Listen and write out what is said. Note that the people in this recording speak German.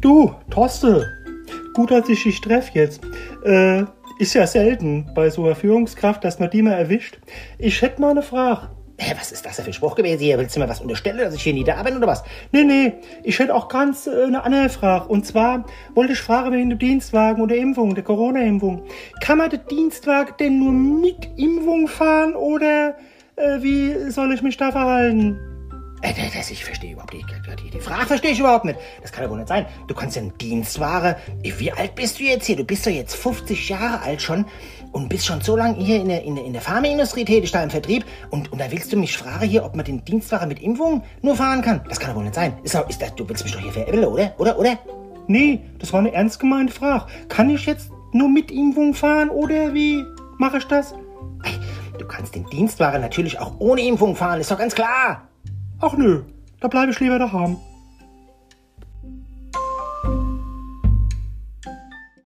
Du, Torste, gut, dass ich dich treff jetzt. Äh, ist ja selten bei so einer Führungskraft, dass man die mal erwischt. Ich hätte mal eine Frage. Hä, was ist das denn für ein Spruch gewesen hier? Willst du mir was unterstellen, dass ich hier nieder bin oder was? Nee, nee, ich hätte auch ganz äh, eine andere Frage. Und zwar wollte ich fragen wegen dem Dienstwagen und der Impfung, der Corona-Impfung. Kann man den Dienstwagen denn nur mit Impfung fahren oder äh, wie soll ich mich da verhalten? Äh, das, ich verstehe überhaupt nicht. Die, die Frage verstehe ich überhaupt nicht. Das kann ja wohl nicht sein. Du kannst ja einen Dienstware. Wie alt bist du jetzt hier? Du bist doch jetzt 50 Jahre alt schon und bist schon so lange hier in der, in der, in der Pharmaindustrie tätig, da im Vertrieb. Und, und da willst du mich fragen hier, ob man den Dienstware mit Impfung nur fahren kann? Das kann ja wohl nicht sein. Ist, ist das, du willst mich doch hier veräppeln, oder? Oder? Oder? Nee, das war eine ernst gemeinte Frage. Kann ich jetzt nur mit Impfung fahren oder wie mache ich das? Du kannst den Dienstware natürlich auch ohne Impfung fahren, ist doch ganz klar. Ach nö, da bleibe ich lieber daheim.